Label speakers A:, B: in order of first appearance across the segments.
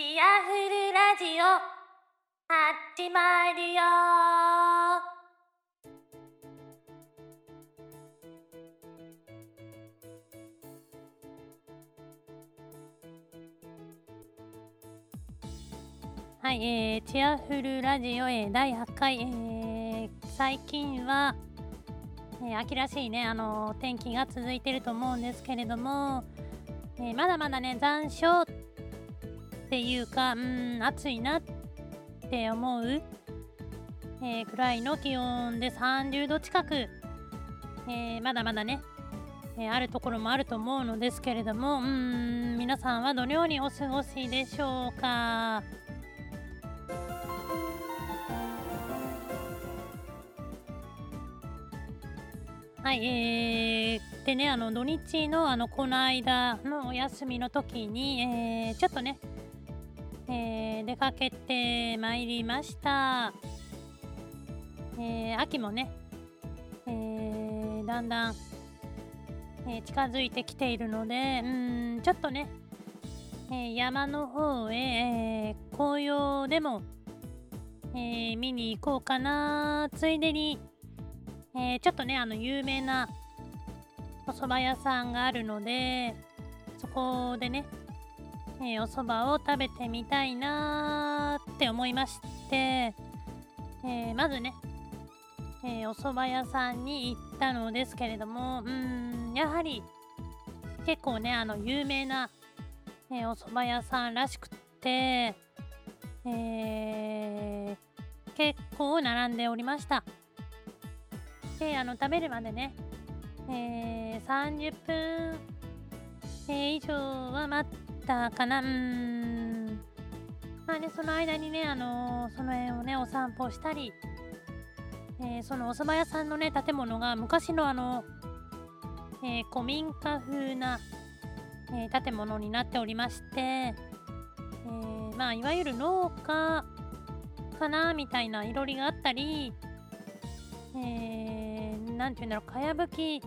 A: チアフルラジオ。始まるよ。はい、えー、チアフルラジオ、えー、第8回、えー、最近は、えー、秋らしいね、あの天気が続いてると思うんですけれども、えー、まだまだね、残暑っていうか、うん、暑いなって思う、えー、くらいの気温で30度近く、えー、まだまだね、えー、あるところもあると思うのですけれども、うん、皆さんはどのようにお過ごしでしょうか？はい、えー、でね、あの土日のあのこの間のお休みの時に、えー、ちょっとね、えー、出かけてまいりました。えー、秋もね、えー、だんだん、え、近づいてきているので、うん、ちょっとね、え、山の方へ、え、紅葉でも、え、見に行こうかな、ついでに、え、ちょっとね、あの、有名なお蕎麦屋さんがあるので、そこでね、えー、お蕎麦を食べてみたいなーって思いまして、えー、まずね、えお蕎麦屋さんに行ったのですけれども、うん、やはり結構ね、あの、有名な、えお蕎麦屋さんらしくって、え結構並んでおりました。であの食べるまでね、えー、30分、え、以上は待ってたかな。うん。まあねその間にねあのー、その辺をねお散歩したり、えー、そのお蕎麦屋さんのね建物が昔のあの、え古民家風な、え建物になっておりまして、えまあいわゆる農家かなみたいないろりがあったり、え何て言うんだろう、かやぶき、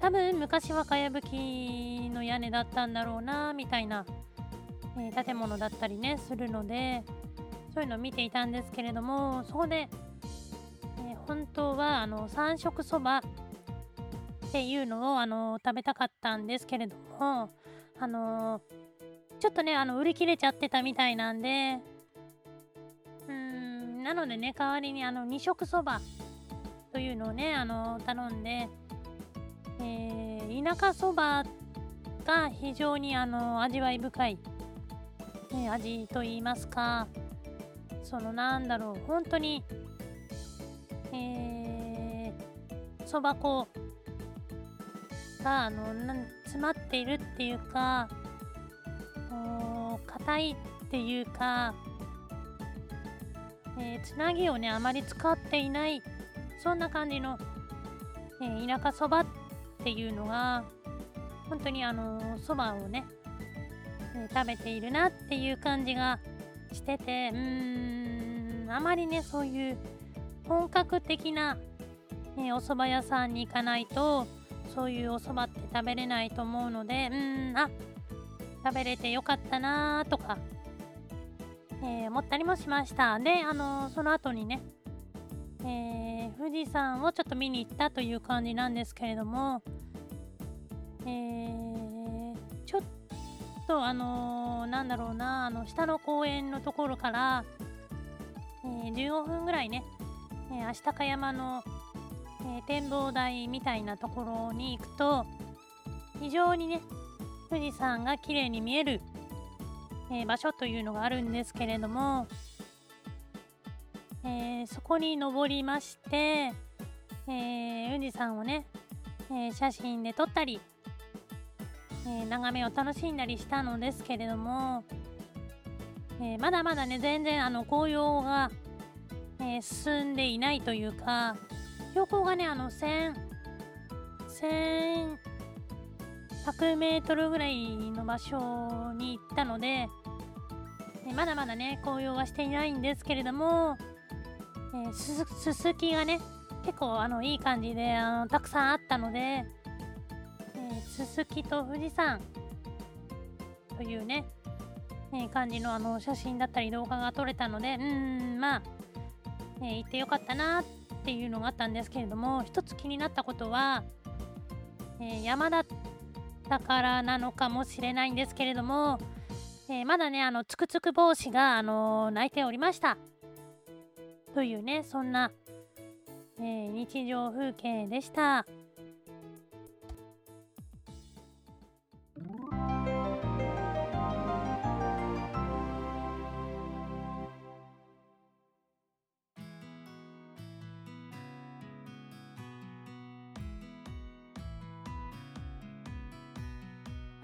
A: 多分昔はかやぶきの屋根だったんだろうな、みたいな、えー、建物だったりね、するので、そういうのを見ていたんですけれども、そこで、えー、本当は、あの、三色そばっていうのを、あの、食べたかったんですけれども、あのちょっとね、あの、売り切れちゃってたみたいなんで、うん、なのでね、代わりに、あの、二色そばというのをね、あの、頼んで、えー、田舎そばが非常にあの味わい深い、ね、味と言いますか、そのなんだろう、本当に、えー、そば粉があの詰まっているっていうか、硬いっていうか、えー、つなぎをね、あまり使っていないそんな感じの、えー、田舎そばっっていうのが本当にあのそばをね、食べているなっていう感じがしててうーんあまりねそういう本格的な、え、お蕎麦屋さんに行かないとそういうお蕎麦って食べれないと思うのでうんあ食べれてよかったなーとか、えー、思ったりもしました。であの、その後にねえー、富士山をちょっと見に行ったという感じなんですけれども、えー、ちょっとあのー、なんだろうな、あの、下の公園のところから、えー、15分ぐらいね、えー、足高山の、え展望台みたいなところに行くと、非常にね、富士山が綺麗に見える、え場所というのがあるんですけれども、えー、そこに登りまして、えー、富士山をね、え、写真で撮ったり、え眺めを楽しんだりしたのですけれども、えまだまだね全然あの紅葉が、え進んでいないというか標高がねあの1000 1100メートルぐらいの場所に行ったので、えまだまだね紅葉はしていないんですけれども、えー、すすすきがね結構あのいい感じであのたくさんあったので、えー、すすきと富士山というね、え感じのあの写真だったり動画が撮れたのでうんまあ、え行ってよかったなっていうのがあったんですけれども一つ気になったことは、え山だったからなのかもしれないんですけれども、えまだねあのつくつく帽子が、あの泣いておりました。というねそんな、え日常風景でした。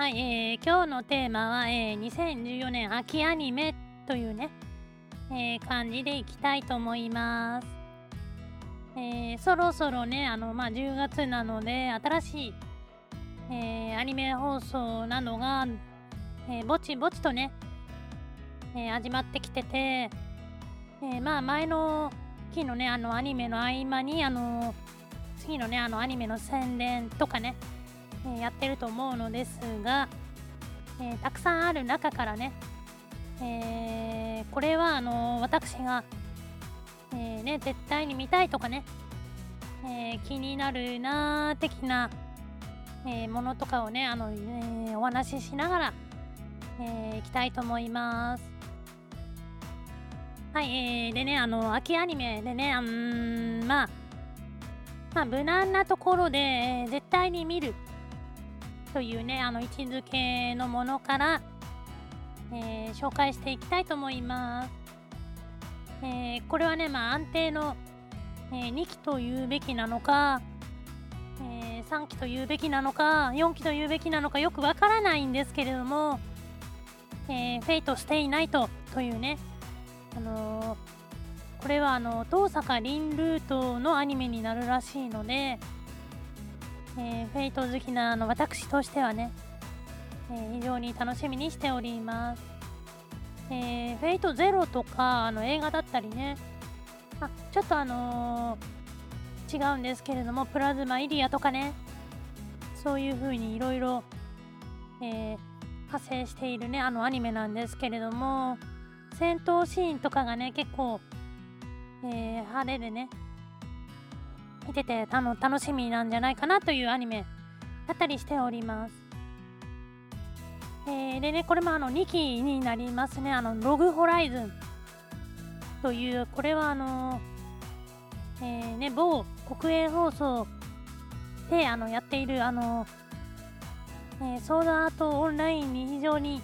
A: はい、えー、今日のテーマは、えー、2014年秋アニメというね、えー、感じでいきたいと思います。えー、そろそろね、あの、まあ、10月なので、新しい、えー、アニメ放送などが、え、ぼちぼちとね、え、始まってきてて、え、まあ、前の期のね、あの、アニメの合間に、あの、次のね、あの、アニメの宣伝とかね、えやってると思うのですが、え、たくさんある中からね、えー、これはあの私が、えー、ね、絶対に見たいとかね、え気になるなー的な、えものとかをね、あのえお話ししながら、えいきたいと思います。はい、えー、でね、あの、秋アニメでね、うん、まあ、まあ、無難なところで、えー、絶対に見るというねあの位置づけのものから、えー、紹介していきたいと思います、えー、これはねまあ安定の、えー、2期というべきなのか、え3期というべきなのか4期というべきなのかよくわからないんですけれども、え Fate/stay night というね。あのこれはあの遠坂凛ルートのアニメになるらしいので、えー、フェイト好きなあの私としてはね、えー、非常に楽しみにしております。えー、フェイトゼロとかあの映画だったりね、あちょっとあのー、違うんですけれども、プラズマイリアとかね、そういう風にいろいろえー派生しているね、あのアニメなんですけれども、戦闘シーンとかがね、結構、えー、派手でね、見ててあの楽しみなんじゃないかなというアニメだったりしております。えー、でね、これもあの2期になりますね。あの、ログホライズンという、これはあのえー、ね、某国営放送であのやっているあの、えー、ソードアートオンラインに非常に、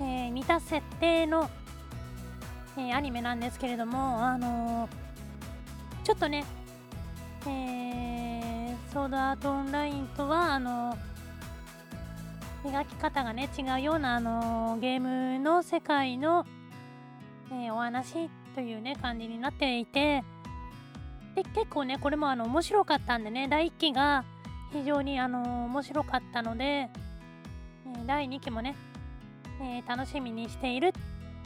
A: えー、似た設定の、えー、アニメなんですけれども、あのちょっとね、えー、ソードアートオンラインとは、あの、描き方がね、違うような、あの、ゲームの世界の、えー、お話というね、感じになっていて、で、結構ね、これもあの、面白かったんでね、第1期が非常にあの、面白かったので、えー、第2期もね、えー、楽しみにしている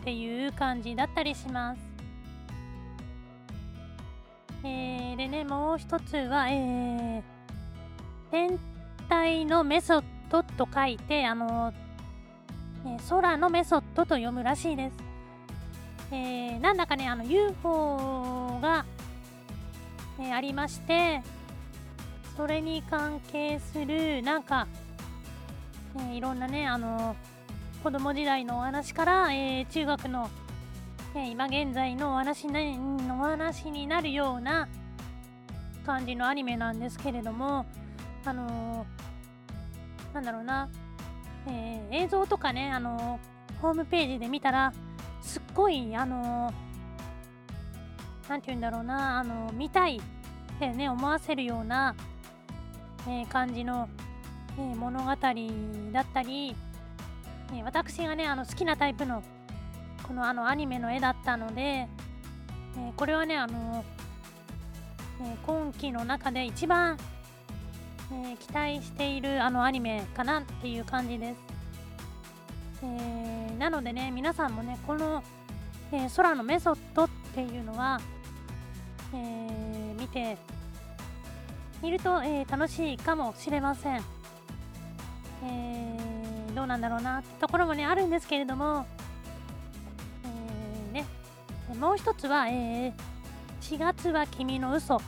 A: っていう感じだったりします。えー、でね、もう一つは、えー、天体のメソッドドと書いて、あの、え、空のメソッドと読むらしいです。えー、なんだかね、あの UFO が、えー、ありまして、それに関係する、なんか、えー、いろんなね、あの、子供時代のお話から、えー、中学のえ今現在のお話にお話になるような感じのアニメなんですけれども、あのー、なんだろうな、えー、映像とかね、あのー、ホームページで見たら、すっごい、あのなんて言うんだろうな、あの見たいってね、思わせるような、え感じの、え物語だったり、え私がね、あの好きなタイプのこのあのアニメの絵だったので、えー、これはねあの、え、今期の中で一番、えー、期待しているあのアニメかなっていう感じです、えなのでね皆さんもねこの、え空のメソッドっていうのは、え見てみると、え楽しいかもしれません、えどうなんだろうなってところもねあるんですけれどもえねもう一つは、え、4月は君の嘘。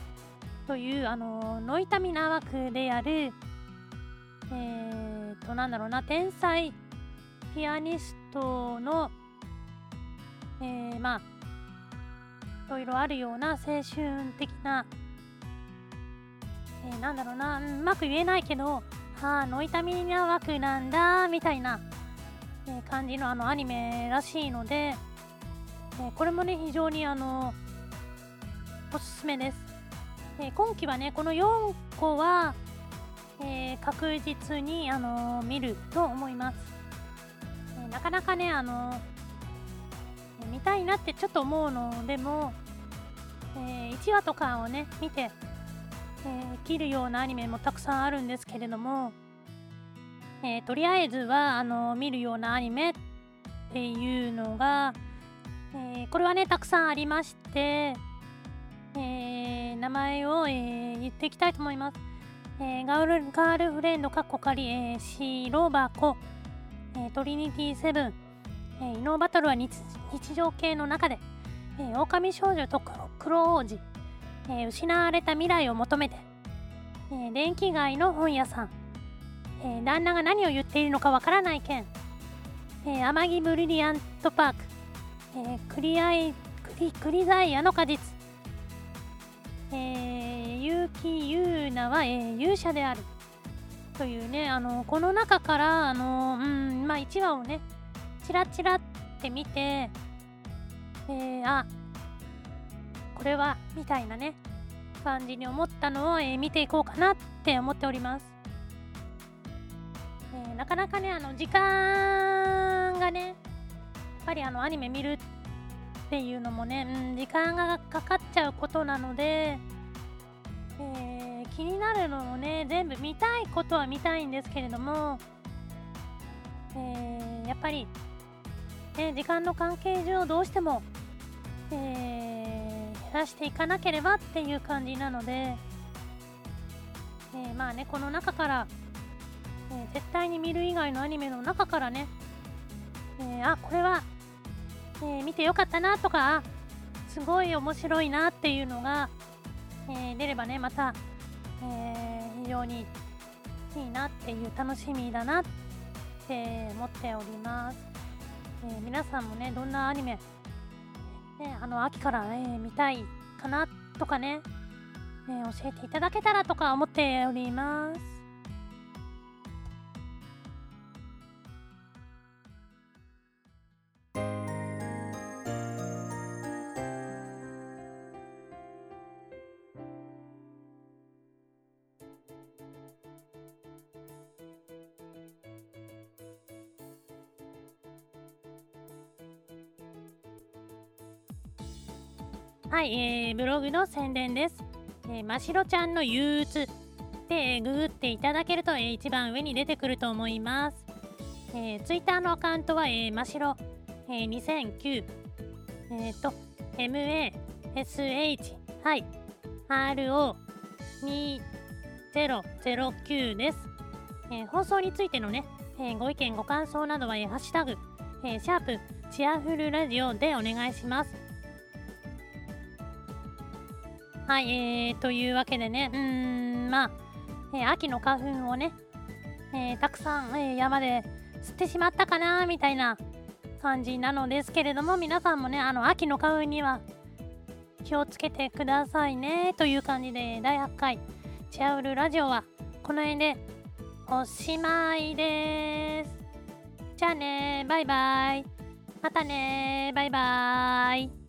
A: というあのノイタミナ枠であるえーとなんだろうな天才ピアニストのえー、まあいろいろあるような青春的な、えー、なんだろうなうまく言えないけどああノイタミナ枠なんだみたいな、えー、感じのあのアニメらしいので、えー、これもね非常にあのおすすめです、えー、今期はねこの4個は、え確実にあの見ると思います、えなかなかねあの見たいなってちょっと思うのでも、え1話とかをね見てえ、切るようなアニメもたくさんあるんですけれども、え、とりあえずはあの見るようなアニメっていうのが、え、これはねたくさんありまして、え名前を、え言っていきたいと思います。えガールガールフレンドかっこかり、えー、白箱、えトリニティセブン、え異能バトルは日常系の中で、え狼少女と黒王子、えー、失われた未来を求めて、えー、電気街の本屋さん、えー、旦那が何を言っているのかわからない件、えー、天城ブリリアントパーク、えー、クリアイクリクリザイアの果実、えー、結城優奈は、えー、勇者である。というねあのこの中からあのうんまあ1話をねチラチラって見て、えー、あこれはみたいなね感じに思ったのを、えー、見ていこうかなって思っております、えー、なかなかねあの時間がねやっぱりあのアニメ見るっていうのもね、うん、時間がかかっちゃうことなので、えー、気になるのもね全部見たいことは見たいんですけれども、えー、やっぱり、ね、時間の関係上どうしても、えー出していかなければっていう感じなので、え、まあねこの中から、え、絶対に見る以外のアニメの中からね、えー、あこれは、え見てよかったなとかすごい面白いなっていうのが、え出ればねまた、え非常にいいなっていう楽しみだなって思っております、え皆さんもねどんなアニメね、あの秋から、ね、見たいかなとかね、ね教えていただけたらとか思っております。はい、えー、ブログの宣伝です。えー、ましろちゃんの憂鬱で、ググっていただけると、えー、一番上に出てくると思います。えー、ツイッターのアカウントは、えー、ましろ、えー、2009、えっ、ー、と、MASH、はい、RO2009 です。えー、放送についてのね、えー、ご意見、ご感想などは、えー、ハッシュタグ、えー、シャープチアフルラジオでお願いします。はい、えー、というわけでね、うーん、まあ、えー、秋の花粉をね、えー、たくさん、えー、山で吸ってしまったかな、みたいな感じなのですけれども、皆さんもね、あの、秋の花粉には気をつけてくださいね、という感じで、第8回、チアウルラジオは、この辺でおしまいです。じゃあねバイバイ。またねバイバイ。